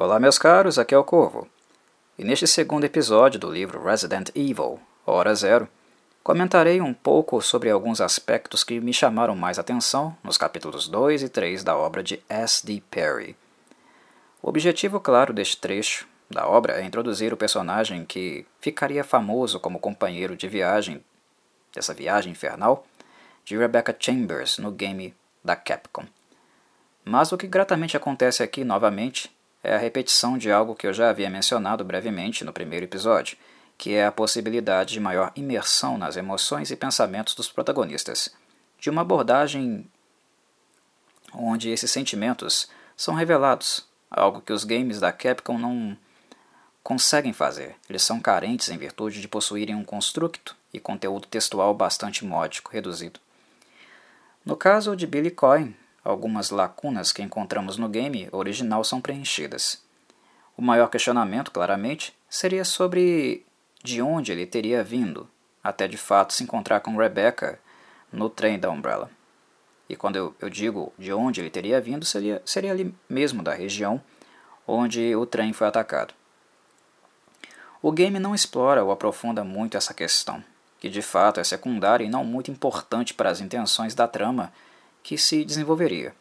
Olá, meus caros, aqui é o Corvo. E neste segundo episódio do livro Resident Evil, Hora Zero, comentarei um pouco sobre alguns aspectos que me chamaram mais atenção nos capítulos 2 e 3 da obra de S.D. Perry. O objetivo claro deste trecho da obra é introduzir o personagem que ficaria famoso como companheiro de viagem dessa viagem infernal de Rebecca Chambers no game da Capcom. Mas o que gratamente acontece aqui novamente é a repetição de algo que eu já havia mencionado brevemente no primeiro episódio, que é a possibilidade de maior imersão nas emoções e pensamentos dos protagonistas, de uma abordagem onde esses sentimentos são revelados, algo que os games da Capcom não conseguem fazer. Eles são carentes em virtude de possuírem um construto e conteúdo textual bastante módico, reduzido. No caso de Billy Coin, algumas lacunas que encontramos no game original são preenchidas. O maior questionamento, claramente, seria sobre de onde ele teria vindo, até de fato se encontrar com Rebecca no trem da Umbrella. E quando eu, eu digo de onde ele teria vindo, seria, seria ali mesmo da região onde o trem foi atacado. O game não explora ou aprofunda muito essa questão, que de fato é secundária e não muito importante para as intenções da trama que se desenvolveria.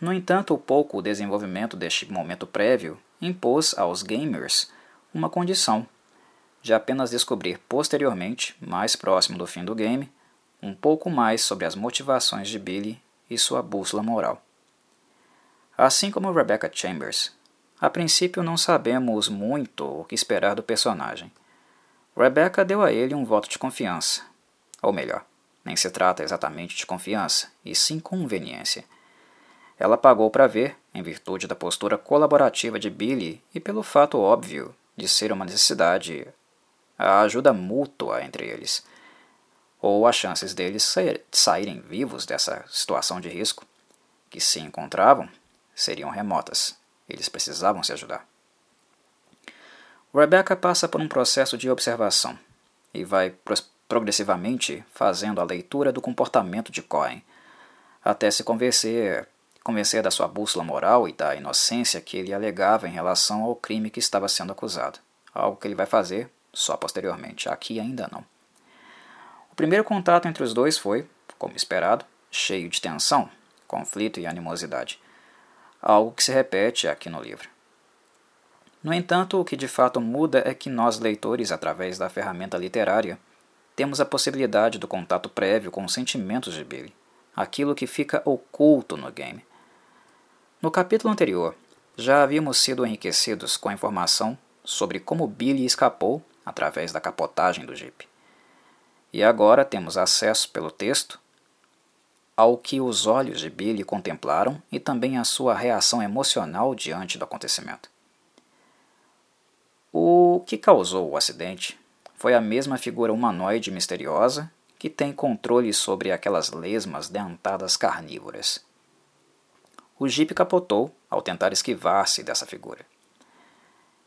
No entanto, o pouco desenvolvimento deste momento prévio impôs aos gamers uma condição de apenas descobrir posteriormente, mais próximo do fim do game, um pouco mais sobre as motivações de Billy e sua bússola moral. Assim como Rebecca Chambers, a princípio não sabemos muito o que esperar do personagem. Rebecca deu a ele um voto de confiança, ou melhor, nem se trata exatamente de confiança, e sim conveniência. Ela pagou para ver, em virtude da postura colaborativa de Billy e pelo fato óbvio de ser uma necessidade, a ajuda mútua entre eles, ou as chances deles saírem vivos dessa situação de risco que se encontravam seriam remotas. Eles precisavam se ajudar. Rebecca passa por um processo de observação e vai progressivamente fazendo a leitura do comportamento de Cohen, até se convencer, convencer da sua bússola moral e da inocência que ele alegava em relação ao crime que estava sendo acusado, algo que ele vai fazer só posteriormente, aqui ainda não. O primeiro contato entre os dois foi, como esperado, cheio de tensão, conflito e animosidade, algo que se repete aqui no livro. No entanto, o que de fato muda é que nós, leitores, através da ferramenta literária, temos a possibilidade do contato prévio com os sentimentos de Billy, aquilo que fica oculto no game. No capítulo anterior, já havíamos sido enriquecidos com a informação sobre como Billy escapou através da capotagem do Jeep. E agora temos acesso pelo texto ao que os olhos de Billy contemplaram e também a sua reação emocional diante do acontecimento. O que causou o acidente foi a mesma figura humanoide misteriosa que tem controle sobre aquelas lesmas dentadas carnívoras. O jipe capotou ao tentar esquivar-se dessa figura.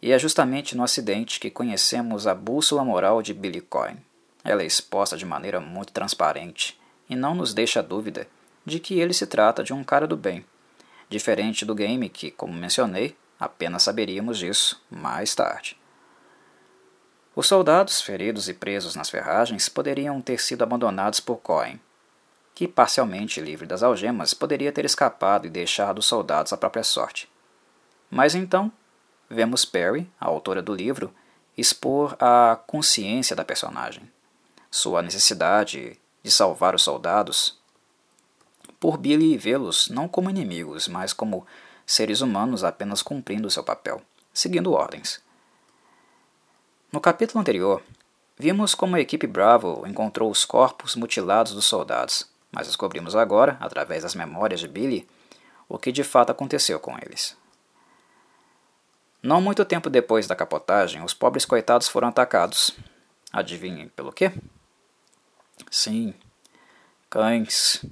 E é justamente no acidente que conhecemos a bússola moral de Billy Coin. Ela é exposta de maneira muito transparente e não nos deixa dúvida de que ele se trata de um cara do bem, diferente do game que, como mencionei, apenas saberíamos disso mais tarde. Os soldados, feridos e presos nas ferragens, poderiam ter sido abandonados por Cohen, que, parcialmente livre das algemas, poderia ter escapado e deixado os soldados à própria sorte. Mas então, vemos Perry, a autora do livro, expor a consciência da personagem, sua necessidade de salvar os soldados, por Billy vê-los não como inimigos, mas como seres humanos apenas cumprindo seu papel, seguindo ordens. No capítulo anterior, vimos como a equipe Bravo encontrou os corpos mutilados dos soldados, mas descobrimos agora, através das memórias de Billy, o que de fato aconteceu com eles. Não muito tempo depois da capotagem, os pobres coitados foram atacados. Adivinhem pelo quê? Sim, cães.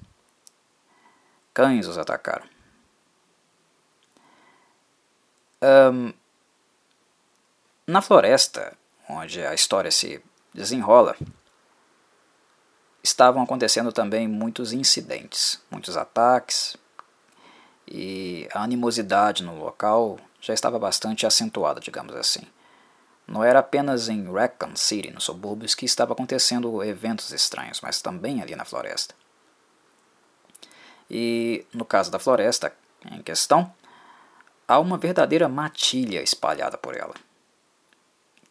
Cães os atacaram. Um, na floresta, onde a história se desenrola, estavam acontecendo também muitos incidentes, muitos ataques, e a animosidade no local já estava bastante acentuada, digamos assim. Não era apenas em Raccoon City, nos subúrbios, que estava acontecendo eventos estranhos, mas também ali na floresta. E no caso da floresta em questão, há uma verdadeira matilha espalhada por ela,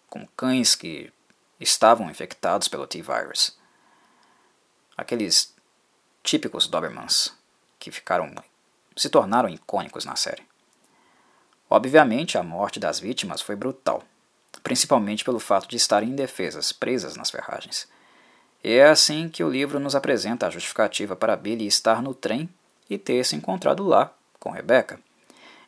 com cães que estavam infectados pelo T-Virus. Aqueles típicos Dobermans que ficaram se tornaram icônicos na série. Obviamente, a morte das vítimas foi brutal principalmente pelo fato de estarem indefesas, presas nas ferragens. E é assim que o livro nos apresenta a justificativa para Billy estar no trem e ter se encontrado lá com Rebecca.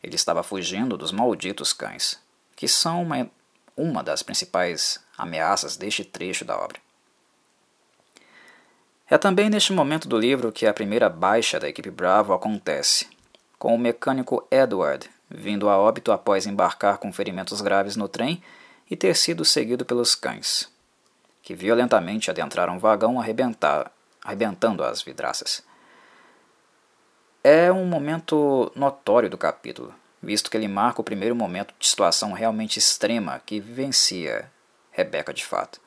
Ele estava fugindo dos malditos cães, que são uma, uma das principais ameaças deste trecho da obra. É também neste momento do livro que a primeira baixa da equipe Bravo acontece, com o mecânico Edward vindo a óbito após embarcar com ferimentos graves no trem e ter sido seguido pelos cães, que violentamente adentraram o vagão arrebentando as vidraças. É um momento notório do capítulo, visto que ele marca o primeiro momento de situação realmente extrema que vivencia Rebeca de fato.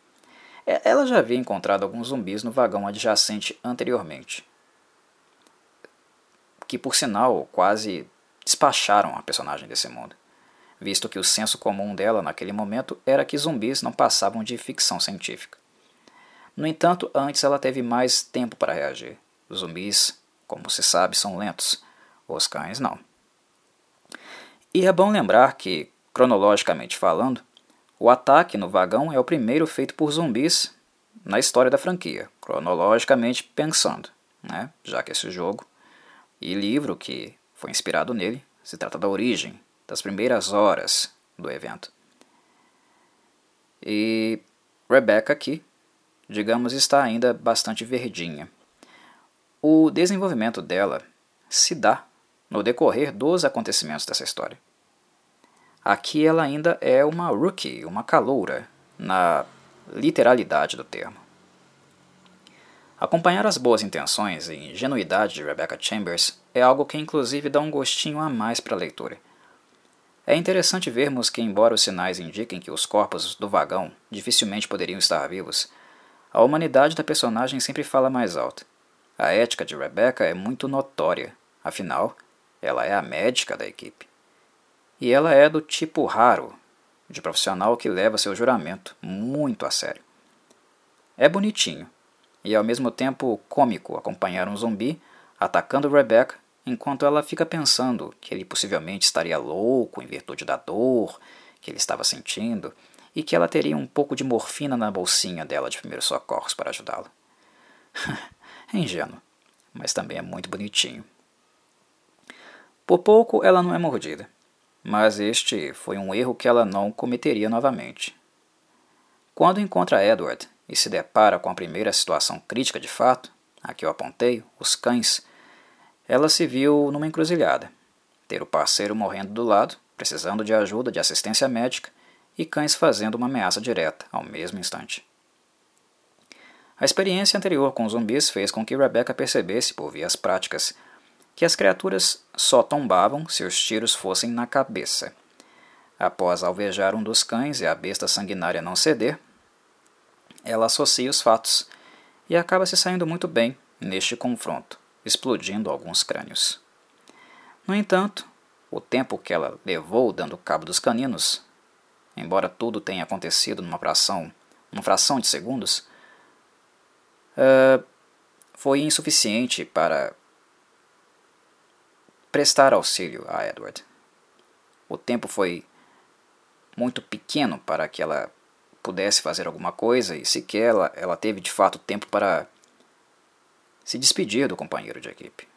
É, ela já havia encontrado alguns zumbis no vagão adjacente anteriormente, que por sinal quase despacharam a personagem desse mundo visto que o senso comum dela naquele momento era que zumbis não passavam de ficção científica. No entanto, antes ela teve mais tempo para reagir. Os zumbis, como se sabe, são lentos, os cães não. E é bom lembrar que, cronologicamente falando, o ataque no vagão é o primeiro feito por zumbis na história da franquia, cronologicamente pensando, né? já que esse jogo e livro que foi inspirado nele se trata da origem das primeiras horas do evento. E Rebecca aqui, digamos, está ainda bastante verdinha. O desenvolvimento dela se dá no decorrer dos acontecimentos dessa história. Aqui ela ainda é uma rookie, uma caloura, na literalidade do termo. Acompanhar as boas intenções e ingenuidade de Rebecca Chambers é algo que inclusive dá um gostinho a mais para a leitura. É interessante vermos que, embora os sinais indiquem que os corpos do vagão dificilmente poderiam estar vivos, a humanidade da personagem sempre fala mais alto. A ética de Rebecca é muito notória, afinal, ela é a médica da equipe. E ela é do tipo raro, de profissional que leva seu juramento muito a sério. É bonitinho, e ao mesmo tempo cômico acompanhar um zumbi atacando Rebecca enquanto ela fica pensando que ele possivelmente estaria louco em virtude da dor que ele estava sentindo e que ela teria um pouco de morfina na bolsinha dela de primeiros socorros para ajudá-lo. é ingênuo, mas também é muito bonitinho. Por pouco ela não é mordida, mas este foi um erro que ela não cometeria novamente. Quando encontra Edward e se depara com a primeira situação crítica de fato, a que eu apontei, os cães, ela se viu numa encruzilhada. Ter o parceiro morrendo do lado, precisando de ajuda de assistência médica, e cães fazendo uma ameaça direta ao mesmo instante. A experiência anterior com zumbis fez com que Rebecca percebesse, por vias práticas, que as criaturas só tombavam se os tiros fossem na cabeça. Após alvejar um dos cães e a besta sanguinária não ceder, ela associa os fatos e acaba se saindo muito bem neste confronto explodindo alguns crânios. No entanto, o tempo que ela levou dando cabo dos caninos, embora tudo tenha acontecido numa fração, numa fração de segundos, uh, foi insuficiente para prestar auxílio a Edward. O tempo foi muito pequeno para que ela pudesse fazer alguma coisa e sequer ela, ela teve de fato tempo para se despedir do companheiro de equipe,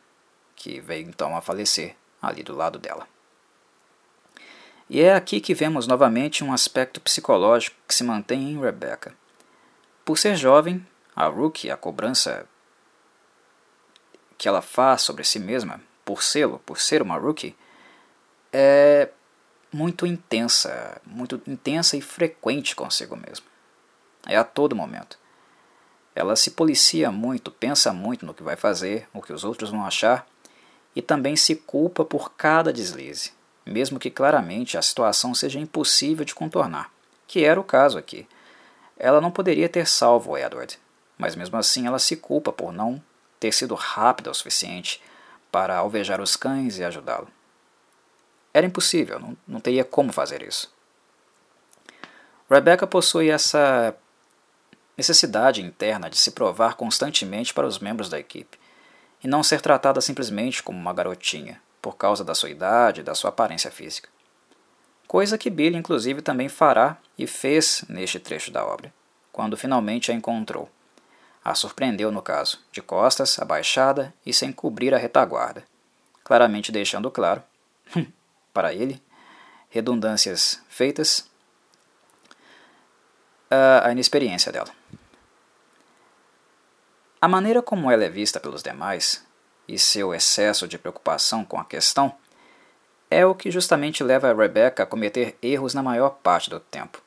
que veio então a falecer ali do lado dela. E é aqui que vemos novamente um aspecto psicológico que se mantém em Rebecca. Por ser jovem, a Rookie, a cobrança que ela faz sobre si mesma, por sê-lo, por ser uma Rookie, é muito intensa, muito intensa e frequente consigo mesma. É a todo momento. Ela se policia muito, pensa muito no que vai fazer, o que os outros vão achar, e também se culpa por cada deslize. mesmo que claramente a situação seja impossível de contornar, que era o caso aqui. Ela não poderia ter salvo Edward, mas mesmo assim ela se culpa por não ter sido rápida o suficiente para alvejar os cães e ajudá-lo. Era impossível, não, não teria como fazer isso. Rebecca possui essa necessidade interna de se provar constantemente para os membros da equipe e não ser tratada simplesmente como uma garotinha, por causa da sua idade e da sua aparência física. Coisa que Billy, inclusive, também fará e fez neste trecho da obra, quando finalmente a encontrou. A surpreendeu, no caso, de costas, abaixada e sem cobrir a retaguarda, claramente deixando claro, para ele, redundâncias feitas, a inexperiência dela. A maneira como ela é vista pelos demais e seu excesso de preocupação com a questão é o que justamente leva a Rebecca a cometer erros na maior parte do tempo,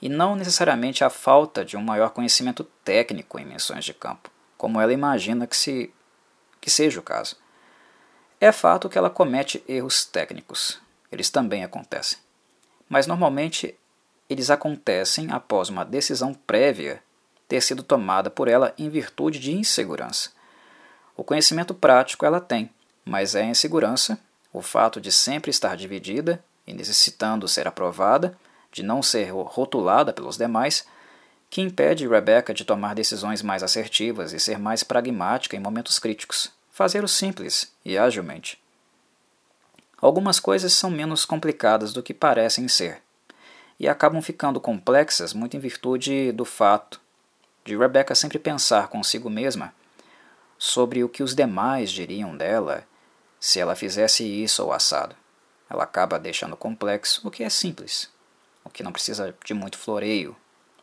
e não necessariamente a falta de um maior conhecimento técnico em missões de campo, como ela imagina que, se, que seja o caso. É fato que ela comete erros técnicos, eles também acontecem, mas normalmente eles acontecem após uma decisão prévia ter sido tomada por ela em virtude de insegurança. O conhecimento prático ela tem, mas é a insegurança, o fato de sempre estar dividida e necessitando ser aprovada, de não ser rotulada pelos demais, que impede Rebecca de tomar decisões mais assertivas e ser mais pragmática em momentos críticos, fazer o simples e agilmente. Algumas coisas são menos complicadas do que parecem ser, e acabam ficando complexas muito em virtude do fato de Rebecca sempre pensar consigo mesma sobre o que os demais diriam dela se ela fizesse isso ou assado. Ela acaba deixando complexo o que é simples, o que não precisa de muito floreio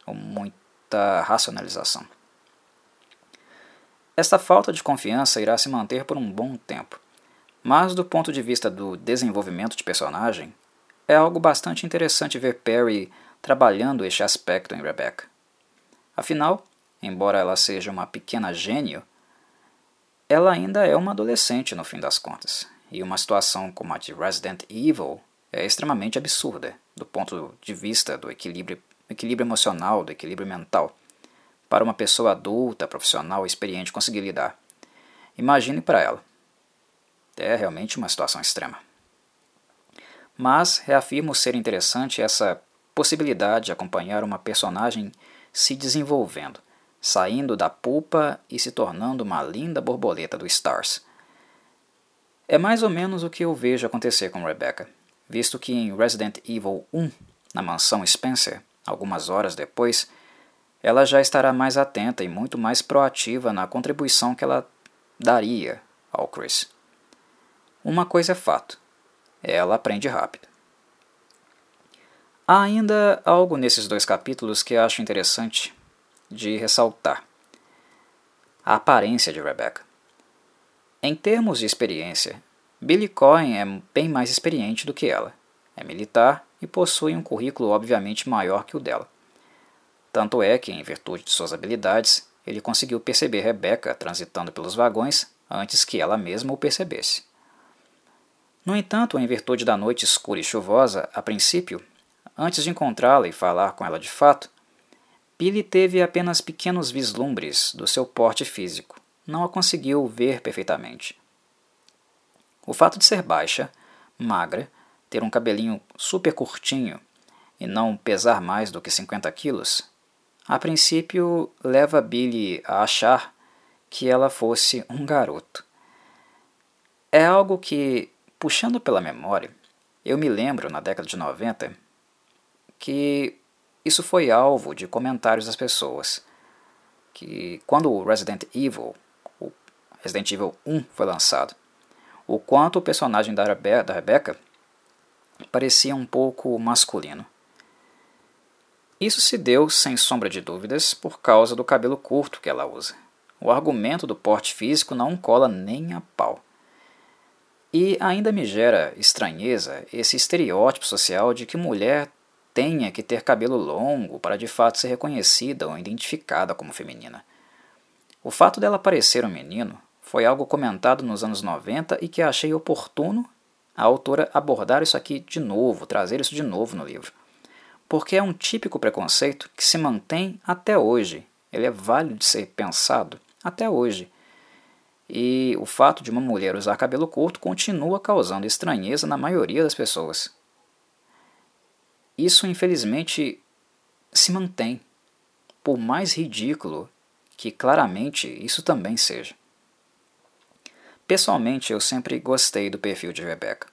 ou muita racionalização. Esta falta de confiança irá se manter por um bom tempo, mas do ponto de vista do desenvolvimento de personagem, é algo bastante interessante ver Perry trabalhando este aspecto em Rebecca. Afinal, embora ela seja uma pequena gênio, ela ainda é uma adolescente no fim das contas, e uma situação como a de Resident Evil é extremamente absurda do ponto de vista do equilíbrio, equilíbrio emocional, do equilíbrio mental, para uma pessoa adulta, profissional experiente conseguir lidar. Imagine para ela. É realmente uma situação extrema mas reafirmo ser interessante essa possibilidade de acompanhar uma personagem se desenvolvendo, saindo da pulpa e se tornando uma linda borboleta do Stars. É mais ou menos o que eu vejo acontecer com Rebecca, visto que em Resident Evil 1, na mansão Spencer, algumas horas depois, ela já estará mais atenta e muito mais proativa na contribuição que ela daria ao Chris. Uma coisa é fato: ela aprende rápido. Há ainda algo nesses dois capítulos que acho interessante de ressaltar. A aparência de Rebecca. Em termos de experiência, Billy Cohen é bem mais experiente do que ela. É militar e possui um currículo obviamente maior que o dela. Tanto é que, em virtude de suas habilidades, ele conseguiu perceber Rebecca transitando pelos vagões antes que ela mesma o percebesse. No entanto, em virtude da noite escura e chuvosa, a princípio, antes de encontrá-la e falar com ela de fato, Billy teve apenas pequenos vislumbres do seu porte físico. Não a conseguiu ver perfeitamente. O fato de ser baixa, magra, ter um cabelinho super curtinho e não pesar mais do que 50 quilos, a princípio leva Billy a achar que ela fosse um garoto. É algo que Puxando pela memória, eu me lembro na década de 90 que isso foi alvo de comentários das pessoas. Que quando o Resident Evil, o Resident Evil 1 foi lançado, o quanto o personagem da, Rebe da parecia um pouco masculino. Isso se deu, sem sombra de dúvidas, por causa do cabelo curto que ela usa. O argumento do porte físico não cola nem a pau. E ainda me gera estranheza esse estereótipo social de que mulher tenha que ter cabelo longo para de fato ser reconhecida ou identificada como feminina. O fato dela parecer um menino foi algo comentado nos anos 90 e que achei oportuno a autora abordar isso aqui de novo, trazer isso de novo no livro. Porque é um típico preconceito que se mantém até hoje. Ele é válido de ser pensado até hoje. E o fato de uma mulher usar cabelo curto continua causando estranheza na maioria das pessoas. Isso, infelizmente, se mantém, por mais ridículo que claramente isso também seja. Pessoalmente, eu sempre gostei do perfil de Rebecca.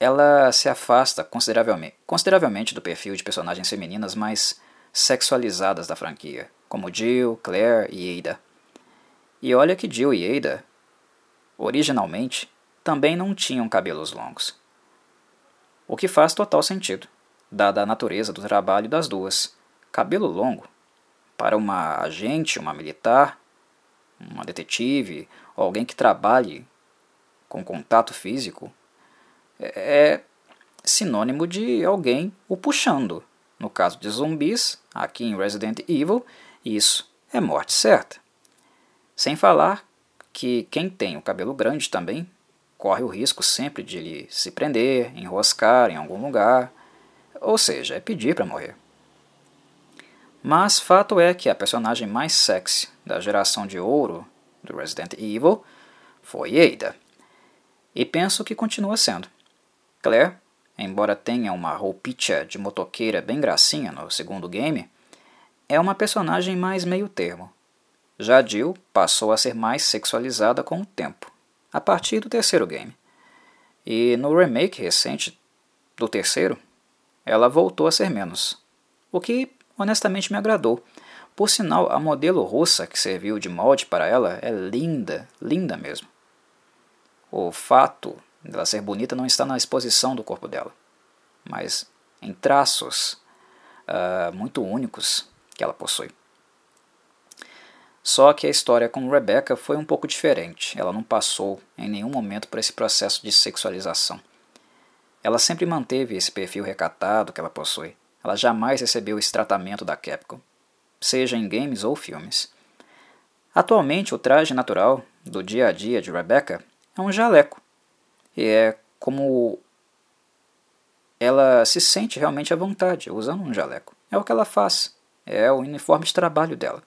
Ela se afasta consideravelmente, consideravelmente do perfil de personagens femininas mais sexualizadas da franquia, como Jill, Claire e Ada. E olha que Jill e Ada, originalmente, também não tinham cabelos longos. O que faz total sentido, dada a natureza do trabalho das duas. Cabelo longo, para uma agente, uma militar, uma detetive, ou alguém que trabalhe com contato físico, é sinônimo de alguém o puxando. No caso de zumbis, aqui em Resident Evil, isso é morte certa. Sem falar que quem tem o cabelo grande também corre o risco sempre de ele se prender, enroscar em algum lugar, ou seja, é pedir para morrer. Mas fato é que a personagem mais sexy da geração de ouro do Resident Evil foi Ada. E penso que continua sendo. Claire, embora tenha uma roupinha de motoqueira bem gracinha no segundo game, é uma personagem mais meio termo. Já Jill passou a ser mais sexualizada com o tempo, a partir do terceiro game. E no remake recente do terceiro, ela voltou a ser menos, o que honestamente me agradou. Por sinal, a modelo russa que serviu de molde para ela é linda, linda mesmo. O fato dela ser bonita não está na exposição do corpo dela, mas em traços uh, muito únicos que ela possui. Só que a história com Rebecca foi um pouco diferente. Ela não passou em nenhum momento por esse processo de sexualização. Ela sempre manteve esse perfil recatado que ela possui. Ela jamais recebeu esse tratamento da Capcom, seja em games ou filmes. Atualmente, o traje natural do dia a dia de Rebecca é um jaleco. E é como ela se sente realmente à vontade usando um jaleco. É o que ela faz. É o uniforme de trabalho dela.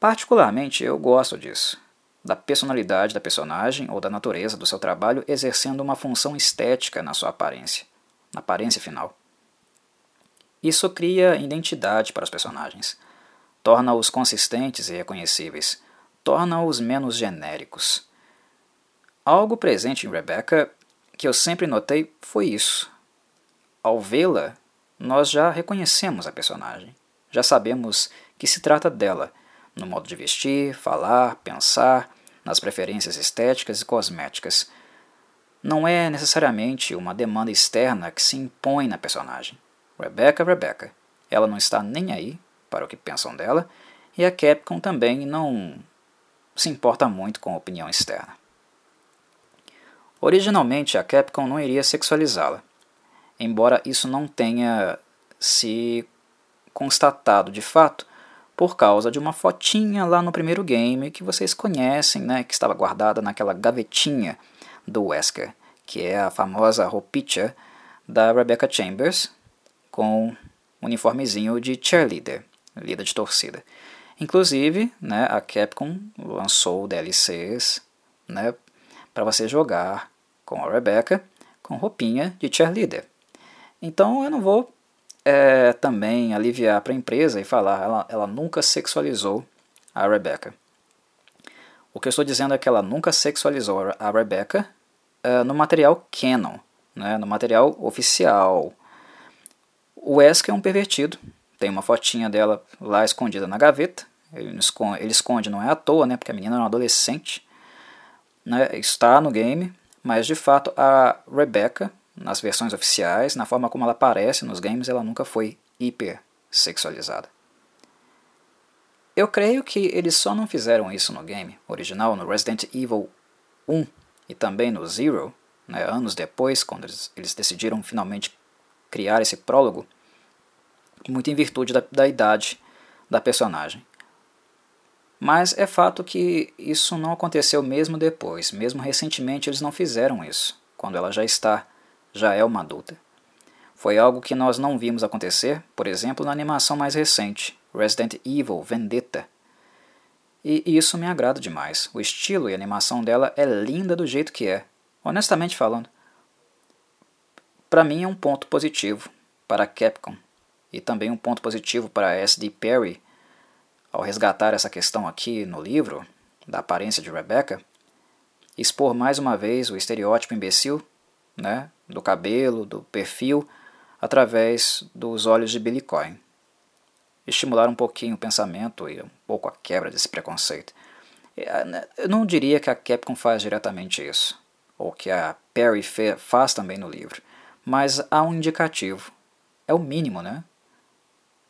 Particularmente, eu gosto disso. Da personalidade da personagem ou da natureza do seu trabalho exercendo uma função estética na sua aparência, na aparência final. Isso cria identidade para os personagens, torna-os consistentes e reconhecíveis, torna-os menos genéricos. Algo presente em Rebecca que eu sempre notei foi isso. Ao vê-la, nós já reconhecemos a personagem, já sabemos que se trata dela, no modo de vestir, falar, pensar, nas preferências estéticas e cosméticas. Não é necessariamente uma demanda externa que se impõe na personagem. Rebecca, Rebecca. Ela não está nem aí para o que pensam dela, e a Capcom também não se importa muito com a opinião externa. Originalmente, a Capcom não iria sexualizá-la, embora isso não tenha se constatado de fato por causa de uma fotinha lá no primeiro game que vocês conhecem, né, que estava guardada naquela gavetinha do Wesker, que é a famosa roupinha da Rebecca Chambers, com um uniformezinho de cheerleader, líder de torcida. Inclusive, né, a Capcom lançou DLCs né, para você jogar com a Rebecca com roupinha de cheerleader. Então eu não vou é, também aliviar para a empresa e falar ela, ela nunca sexualizou a Rebecca. O que eu estou dizendo é que ela nunca sexualizou a Rebecca é, no material canon, né, no material oficial, o Wesker é um pervertido. Tem uma fotinha dela lá escondida na gaveta. Ele esconde, não é à toa, né? Porque a menina é uma adolescente. Né, está no game, mas de fato a Rebecca, nas versões oficiais, na forma como ela aparece nos games, ela nunca foi hiper sexualizada. Eu creio que eles só não fizeram isso no game original, no Resident Evil 1 e também no Zero, né, anos depois, quando eles, eles decidiram finalmente criar esse prólogo, muito em virtude da, da idade da personagem. Mas é fato que isso não aconteceu mesmo depois, mesmo recentemente eles não fizeram isso, quando ela já está, já é uma adulta. Foi algo que nós não vimos acontecer, por exemplo, na animação mais recente, Resident Evil Vendetta. E isso me agrada demais. O estilo e a animação dela é linda do jeito que é, honestamente falando. Para mim é um ponto positivo para a Capcom e também um ponto positivo para a SD Perry ao resgatar essa questão aqui no livro, da aparência de Rebecca, expor mais uma vez o estereótipo imbecil, né, do cabelo, do perfil, através dos olhos de Billy Coin. Estimular um pouquinho o pensamento e um pouco a quebra desse preconceito. Eh, eu não diria que a Capcom faz diretamente isso, ou que a Perry faz também no livro, mas há um indicativo. É o mínimo, né?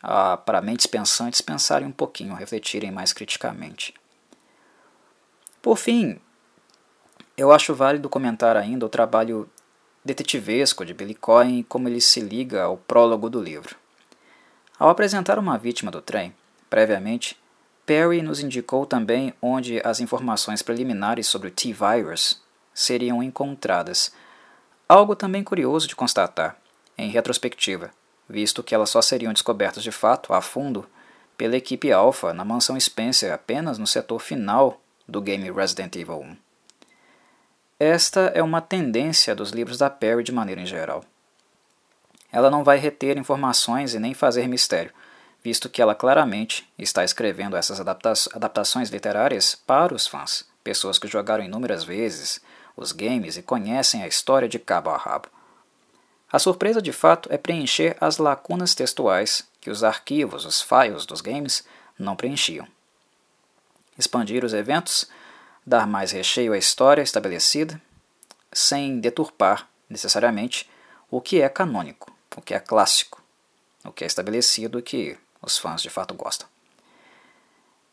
ah, para mentes pensantes pensarem um pouquinho, refletirem mais criticamente. Por fim, eu acho válido comentar ainda o trabalho detetivesco de Billy Cohen e como ele se liga ao prólogo do livro. Ao apresentar uma vítima do trem, previamente, Perry nos indicou também onde as informações preliminares sobre o T-Virus seriam encontradas. Algo também curioso de constatar, em retrospectiva, visto que elas só seriam descobertas de fato, a fundo, pela equipe Alpha na mansão Spencer apenas no setor final do game Resident Evil 1. Esta é uma tendência dos livros da Perry de maneira em geral. Ela não vai reter informações e nem fazer mistério, visto que ela claramente está escrevendo essas adapta adaptações literárias para os fãs, pessoas que jogaram inúmeras vezes os games e conhecem a história de cabo a rabo. A surpresa de fato é preencher as lacunas textuais que os arquivos, os files dos games não preenchiam. Expandir os eventos, dar mais recheio à história estabelecida, sem deturpar necessariamente o que é canônico, o que é clássico, o que é estabelecido e que os fãs de fato gostam.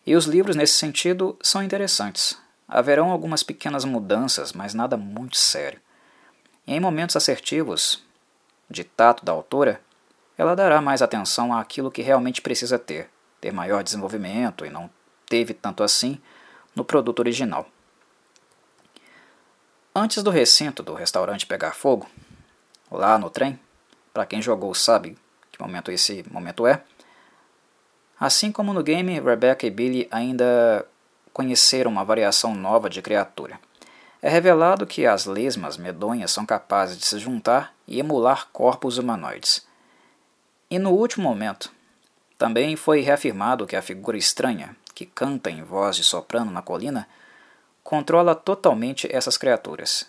E os livros, nesse sentido, são interessantes. Haverão algumas pequenas mudanças, mas nada muito sério. em momentos assertivos, de tato da autora, ela dará mais atenção àquilo que realmente precisa ter, ter maior desenvolvimento e não teve tanto assim no produto original. Antes do recinto do restaurante pegar fogo, lá no trem, para quem jogou sabe que momento esse momento é, assim como no game, Rebecca e Billy ainda conheceram uma variação nova de criatura. É revelado que as lesmas medonhas são capazes de se juntar e emular corpos humanoides. E no último momento, também foi reafirmado que a figura estranha, que canta em voz de soprano na colina, controla totalmente essas criaturas.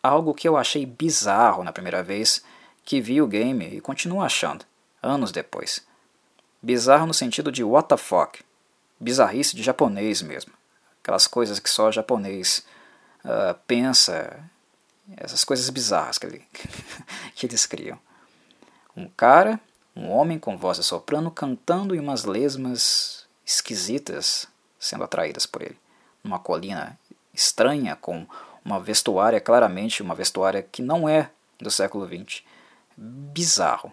Algo que eu achei bizarro na primeira vez que vi o game e continuo achando, anos depois. Bizarro no sentido de what the fuck. Bizarrice de japonês mesmo. Aquelas coisas que só japonês uh, pensa, essas coisas bizarras que, ele, que eles criam. Um cara, um homem com voz de soprano cantando em umas lesmas esquisitas sendo atraídas por ele. Numa colina estranha com uma vestuária, claramente uma vestuária que não é do século XX. Bizarro.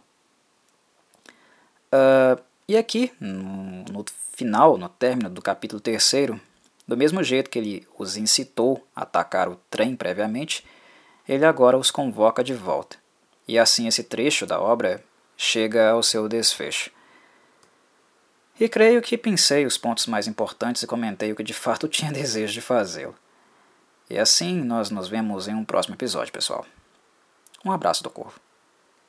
Uh, e aqui, no, no, final, no término do capítulo terceiro, do mesmo jeito que ele os incitou a atacar o trem previamente, ele agora os convoca de volta. E assim esse trecho da obra chega ao seu desfecho. E creio que pensei os pontos mais importantes e comentei o que de fato tinha desejo de fazê-lo. E assim nós nos vemos em um próximo episódio, pessoal. Um abraço do Corvo.